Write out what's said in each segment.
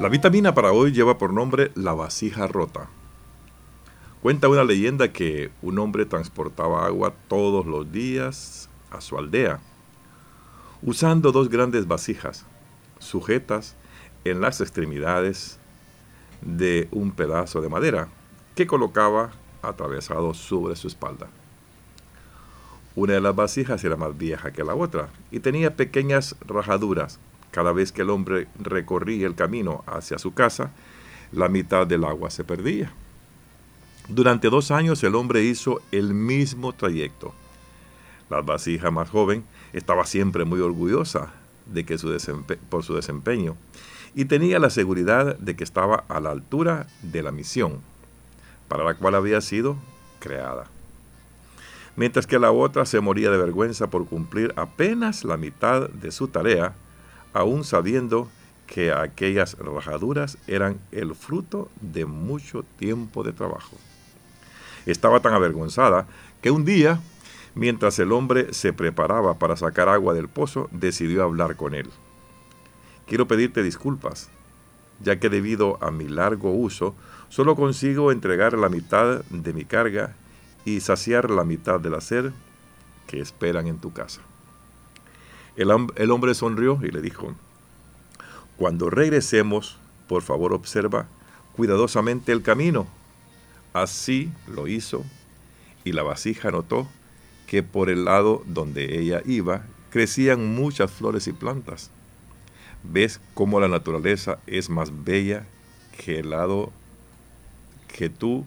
La vitamina para hoy lleva por nombre la vasija rota. Cuenta una leyenda que un hombre transportaba agua todos los días a su aldea, usando dos grandes vasijas, sujetas en las extremidades de un pedazo de madera que colocaba atravesado sobre su espalda. Una de las vasijas era más vieja que la otra y tenía pequeñas rajaduras cada vez que el hombre recorría el camino hacia su casa, la mitad del agua se perdía. Durante dos años el hombre hizo el mismo trayecto. La vasija más joven estaba siempre muy orgullosa de que su por su desempeño y tenía la seguridad de que estaba a la altura de la misión para la cual había sido creada. Mientras que la otra se moría de vergüenza por cumplir apenas la mitad de su tarea, aún sabiendo que aquellas rajaduras eran el fruto de mucho tiempo de trabajo. Estaba tan avergonzada que un día, mientras el hombre se preparaba para sacar agua del pozo, decidió hablar con él. Quiero pedirte disculpas, ya que debido a mi largo uso, solo consigo entregar la mitad de mi carga y saciar la mitad del hacer que esperan en tu casa. El, hombre sonrió y le dijo, cuando regresemos, por favor observa cuidadosamente el camino. Así lo hizo, y la vasija notó que por el lado donde ella iba crecían muchas flores y plantas. ¿Ves cómo la naturaleza es más bella que el lado que tú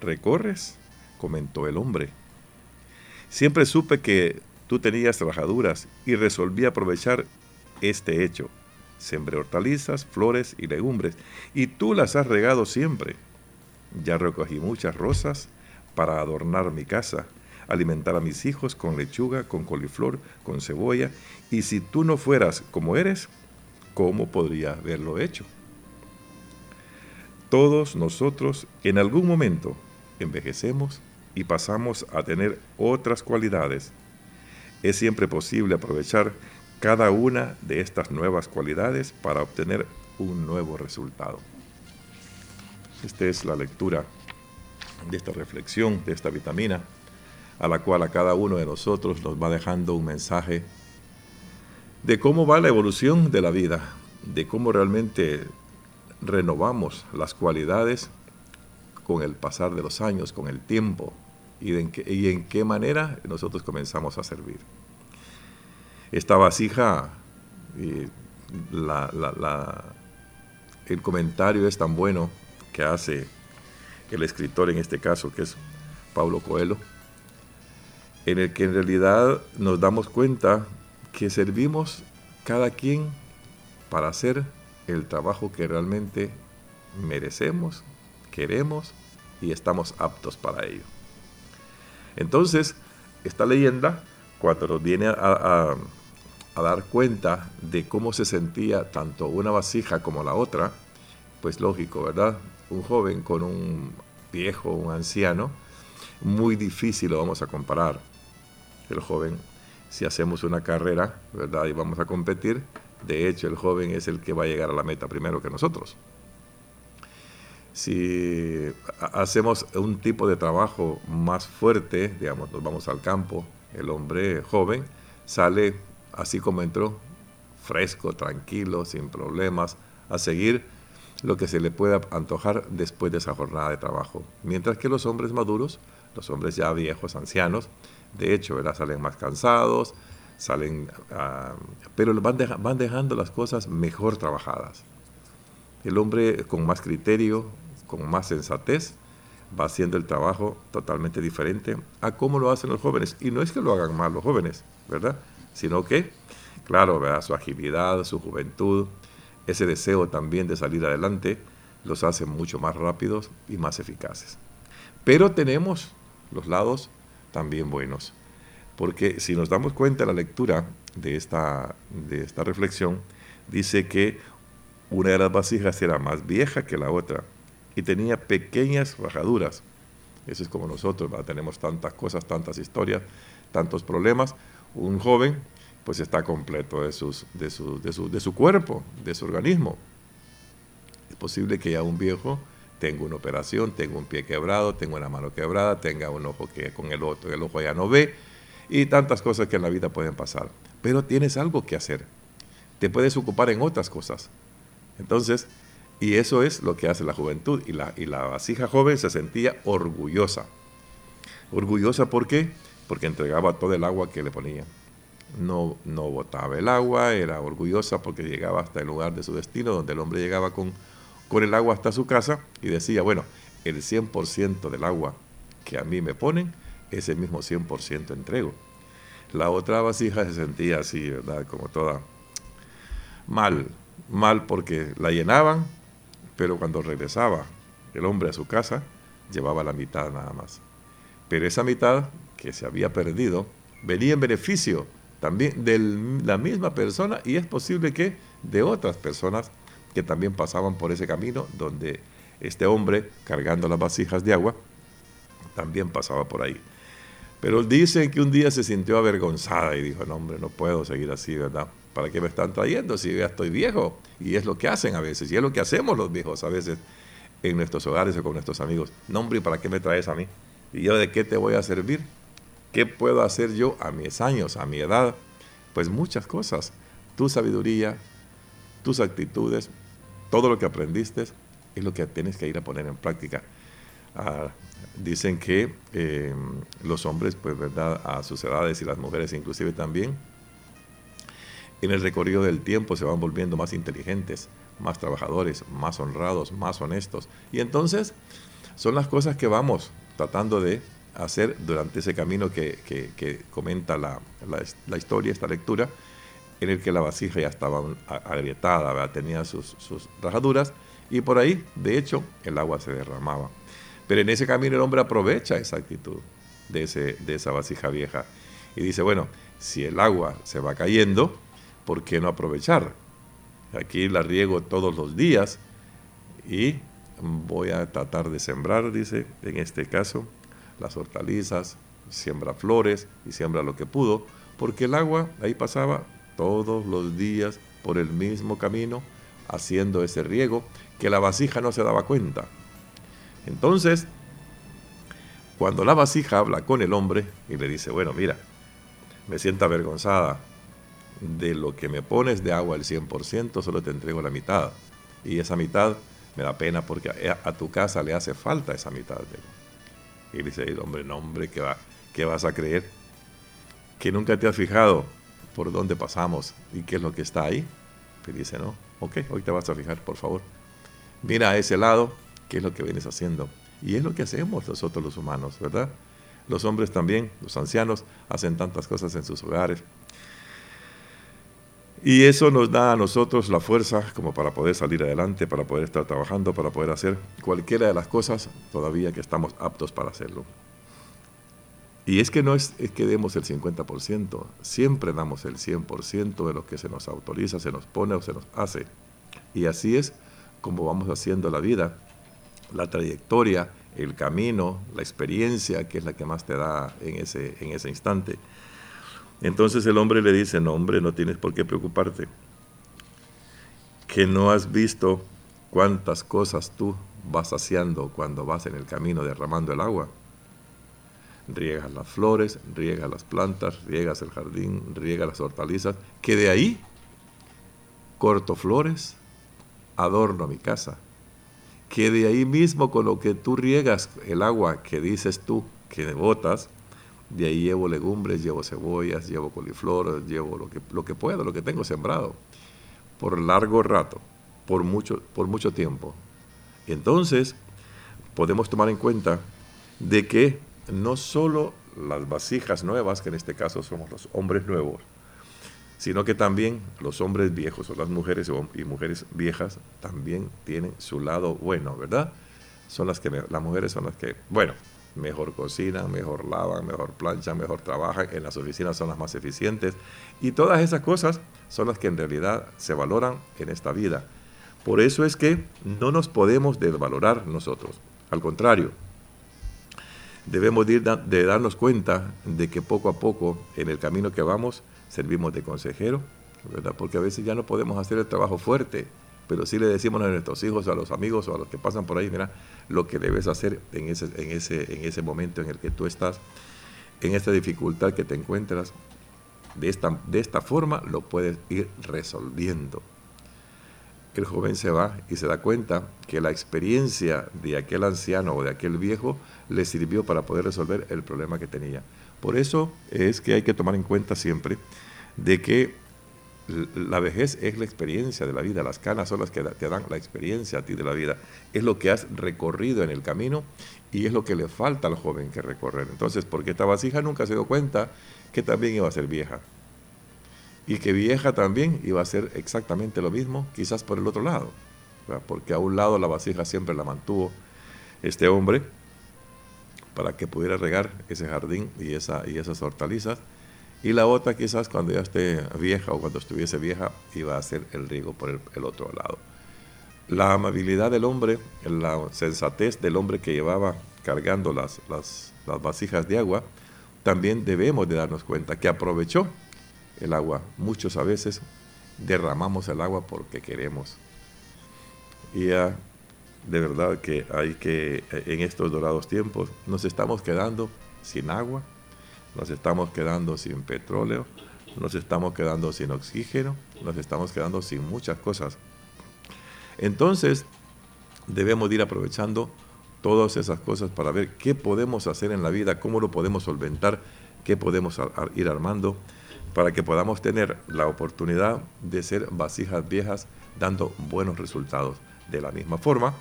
recorres? comentó el hombre. Siempre supe que Tú tenías rajaduras y resolví aprovechar este hecho. Sembré hortalizas, flores y legumbres, y tú las has regado siempre. Ya recogí muchas rosas para adornar mi casa, alimentar a mis hijos con lechuga, con coliflor, con cebolla, y si tú no fueras como eres, ¿cómo podría haberlo hecho? Todos nosotros en algún momento envejecemos y pasamos a tener otras cualidades es siempre posible aprovechar cada una de estas nuevas cualidades para obtener un nuevo resultado. Esta es la lectura de esta reflexión, de esta vitamina, a la cual a cada uno de nosotros nos va dejando un mensaje de cómo va la evolución de la vida, de cómo realmente renovamos las cualidades con el pasar de los años, con el tiempo, y, en qué manera nosotros comenzamos a servir. Esta vasija, el comentario es tan bueno que hace el escritor en este caso, que es Pablo Coelho, en el que en realidad nos damos cuenta que servimos cada quien para hacer el trabajo que realmente merecemos, queremos y estamos aptos para ello. Entonces, esta leyenda, cuando nos viene a, dar cuenta de cómo se sentía tanto una vasija como la otra, pues lógico, ¿verdad? Un joven con un viejo, un anciano, muy difícil lo vamos a comparar. El joven, si hacemos una carrera, ¿verdad? Y vamos a competir, de hecho el joven es el que va a llegar a la meta primero que nosotros si hacemos un tipo de trabajo más fuerte, digamos, nos vamos al campo, el hombre joven sale así como entró, fresco, tranquilo, sin problemas, a seguir lo que se le pueda antojar después de esa jornada de trabajo. Mientras que los hombres maduros, los hombres ya viejos, ancianos, de hecho, ¿verdad? salen más cansados, salen, ah, pero van, van dejando las cosas mejor trabajadas. El hombre con más criterio, con más sensatez, va haciendo el trabajo totalmente diferente a cómo lo hacen los jóvenes. Y no es que lo hagan mal los jóvenes, ¿verdad? Sino que, claro, su agilidad, su juventud, ese deseo también de salir adelante, los hace mucho más rápidos y más eficaces. Pero tenemos los lados también buenos, porque si nos damos cuenta en la lectura de esta, de esta reflexión, dice que una de las vasijas era más vieja que la otra y tenía pequeñas rajaduras. Eso es como nosotros, tenemos tantas cosas, tantas historias, tantos problemas. Un joven pues está completo de, sus, su, de, su, de su cuerpo, de su organismo. posible que ya un viejo tenga una operación, tenga un pie quebrado, tenga una mano quebrada, tenga un ojo que con el otro, el ojo ya no ve, y tantas cosas que en la vida pueden pasar. Pero tienes algo que hacer. Te puedes ocupar en otras cosas. Entonces, y eso es lo que hace la juventud. Y la, y la vasija joven se sentía orgullosa. Orgullosa ¿por qué? Porque entregaba todo el agua que le ponían. No, no botaba el agua, era orgullosa porque llegaba hasta el lugar de su destino, donde el hombre llegaba con, con el agua hasta su casa y decía, bueno, el 100% del agua que a mí me ponen, ese mismo 100% entrego. La otra vasija se sentía así, ¿verdad? Como toda mal, mal porque la llenaban, pero cuando regresaba el hombre a su casa, llevaba la mitad nada más. Pero esa mitad que se había perdido venía en beneficio también de la misma persona y es posible que de otras personas que también pasaban por ese camino donde este hombre cargando las vasijas de agua también pasaba por ahí. Pero dicen que un día se sintió avergonzada y dijo, no hombre, no puedo seguir así, ¿verdad? ¿Para qué me están trayendo si ya estoy viejo? Y es lo que hacen a veces, y es lo que hacemos los viejos a veces en nuestros hogares o con nuestros amigos. No, hombre, ¿para qué me traes a mí? ¿Y yo de qué te voy a servir? ¿Qué puedo hacer yo a mis años, a mi edad? Pues muchas cosas. Tu sabiduría, tus actitudes, todo lo que aprendiste es lo que tienes que ir a poner en práctica. Ah, dicen que eh, los hombres, pues, ¿verdad? A sus edades y las mujeres inclusive también, en el recorrido del tiempo se van volviendo más inteligentes, más trabajadores, más honrados, más honestos. Y entonces son las cosas que vamos tratando de hacer durante ese camino que, comenta la, historia, esta lectura, en el que la vasija ya estaba agrietada, tenía sus, rajaduras, y por ahí, de hecho, el agua se derramaba. Pero en ese camino el hombre aprovecha esa actitud de, ese, de esa vasija vieja y dice, bueno, si el agua se va cayendo, ¿por qué no aprovechar? Aquí la riego todos los días y voy a tratar de sembrar, dice, en este caso, las hortalizas, siembra flores y siembra lo que pudo, porque el agua ahí pasaba todos los días por el mismo camino, haciendo ese riego, que la vasija no se daba cuenta. Entonces, cuando la vasija habla con el hombre y le dice, bueno, mira, me siento avergonzada, de lo que me pones de agua el 100%, solo te entrego la mitad. Y esa mitad me da pena porque a, tu casa le hace falta esa mitad. Y dice, hombre, no, hombre, ¿qué, va, ¿qué vas a creer? Que nunca te has fijado por dónde pasamos y qué es lo que está ahí. Y dice, no, ok, hoy te vas a fijar, por favor. Mira a ese lado, qué es lo que vienes haciendo. Y es lo que hacemos nosotros los humanos, ¿verdad? Los hombres también, los ancianos, hacen tantas cosas en sus hogares y eso nos da a nosotros la fuerza como para poder salir adelante, para poder estar trabajando, para poder hacer cualquiera de las cosas todavía que estamos aptos para hacerlo. Y es que no es, que demos el 50%, siempre damos el 100% de lo que se nos autoriza, se nos pone o se nos hace. Y así es como vamos haciendo la vida, la trayectoria, el camino, la experiencia, que es la que más te da en ese, en ese instante. Entonces el hombre le dice, no hombre, no tienes por qué preocuparte, que no has visto cuántas cosas tú vas haciendo cuando vas en el camino derramando el agua. Riegas las flores, riegas las plantas, riegas el jardín, riegas las hortalizas, que de ahí corto flores, adorno mi casa. Que de ahí mismo con lo que tú riegas el agua que dices tú que botas, de ahí llevo legumbres, llevo cebollas, llevo coliflor, llevo lo que, lo que puedo, lo que tengo sembrado, por largo rato, por mucho, por mucho tiempo. Entonces, podemos tomar en cuenta de que no solo las vasijas nuevas, que en este caso somos los hombres nuevos, sino que también los hombres viejos o las mujeres y mujeres viejas también tienen su lado bueno, ¿verdad? Son las que las mujeres son las que, bueno, mejor cocinan, mejor lavan, mejor planchan, mejor trabajan, en las oficinas son las más eficientes. Y todas esas cosas son las que en realidad se valoran en esta vida. Por eso es que no nos podemos desvalorar nosotros, al contrario, debemos de, de darnos cuenta de que poco a poco en el camino que vamos servimos de consejero, porque a veces ya no podemos hacer el trabajo fuerte, pero sí le decimos a nuestros hijos, a los amigos o a los que pasan por ahí, mira, lo que debes hacer en ese, en ese, en ese momento en el que tú estás, en esta dificultad que te encuentras, de esta, de esta forma lo puedes ir resolviendo. El joven se va y se da cuenta que la experiencia de aquel anciano o de aquel viejo le sirvió para poder resolver el problema que tenía. Por eso es que hay que tomar en cuenta siempre de que la vejez es la experiencia de la vida, las canas son las que te dan la experiencia a ti de la vida, es lo que has recorrido en el camino y es lo que le falta al joven que recorrer. Entonces, porque esta vasija nunca se dio cuenta que también iba a ser vieja y que vieja también iba a ser exactamente lo mismo, quizás por el otro lado, porque a un lado la vasija siempre la mantuvo este hombre para que pudiera regar ese jardín y, esa, y esas hortalizas y la otra quizás cuando ya esté vieja o cuando estuviese vieja iba a hacer el riego por el, otro lado. La amabilidad del hombre, la sensatez del hombre que llevaba cargando las, las, vasijas de agua, también debemos de darnos cuenta que aprovechó el agua. Muchos a veces derramamos el agua porque queremos. Y ya de verdad que hay que, en estos dorados tiempos, nos estamos quedando sin agua, nos estamos quedando sin petróleo, nos estamos quedando sin oxígeno, nos estamos quedando sin muchas cosas. Entonces, debemos ir aprovechando todas esas cosas para ver qué podemos hacer en la vida, cómo lo podemos solventar, qué podemos ir armando para que podamos tener la oportunidad de ser vasijas viejas dando buenos resultados. De la misma forma,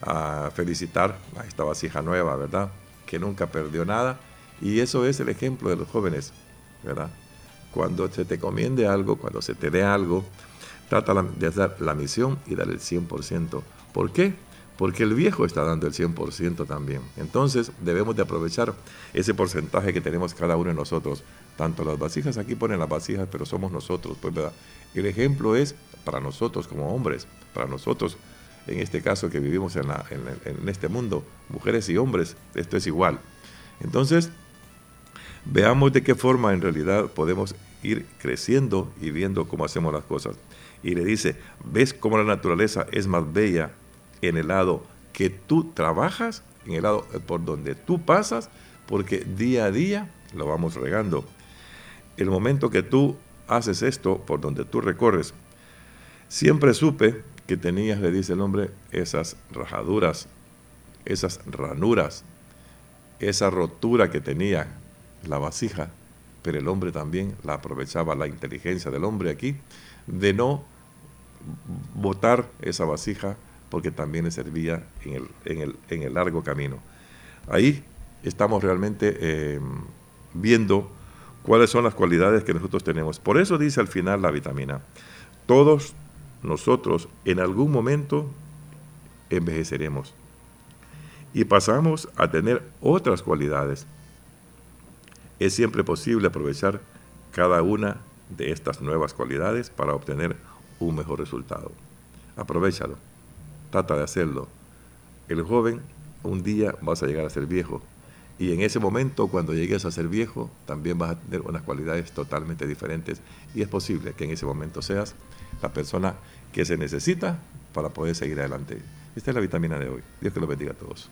a felicitar a esta vasija nueva, ¿verdad? Que nunca perdió nada y eso es el ejemplo de los jóvenes, ¿verdad? Cuando se te comiende algo, cuando se te dé algo, trata de hacer la misión y dar el 100%. ¿Por qué? Porque el viejo está dando el 100% también. Entonces debemos de aprovechar ese porcentaje que tenemos cada uno de nosotros. Tanto las vasijas, aquí ponen las vasijas, pero somos nosotros, pues ¿verdad? El ejemplo es para nosotros como hombres, para nosotros, en este caso que vivimos en, en este mundo, mujeres y hombres, esto es igual. Entonces, Veamos de qué forma en realidad podemos ir creciendo y viendo cómo hacemos las cosas. Y le dice, ¿ves cómo la naturaleza es más bella en el lado que tú trabajas, en el lado por donde tú pasas? Porque día a día lo vamos regando. El momento que tú haces esto, por donde tú recorres, siempre supe que tenías, le dice el hombre, esas rajaduras, esas ranuras, esa rotura que tenía la vasija, pero el hombre también la aprovechaba la inteligencia del hombre aquí de no botar esa vasija porque también le servía en el, en el, en el largo camino. Ahí estamos realmente em, viendo cuáles son las cualidades que nosotros tenemos. Por eso dice al final la vitamina, todos nosotros en algún momento envejeceremos y pasamos a tener otras cualidades es siempre posible aprovechar cada una de estas nuevas cualidades para obtener un mejor resultado. Aprovechalo, trata de hacerlo. El joven un día vas a llegar a ser viejo y en ese momento cuando llegues a ser viejo también vas a tener unas cualidades totalmente diferentes y es posible que en ese momento seas la persona que se necesita para poder seguir adelante. Esta es la vitamina de hoy. Dios te lo bendiga a todos.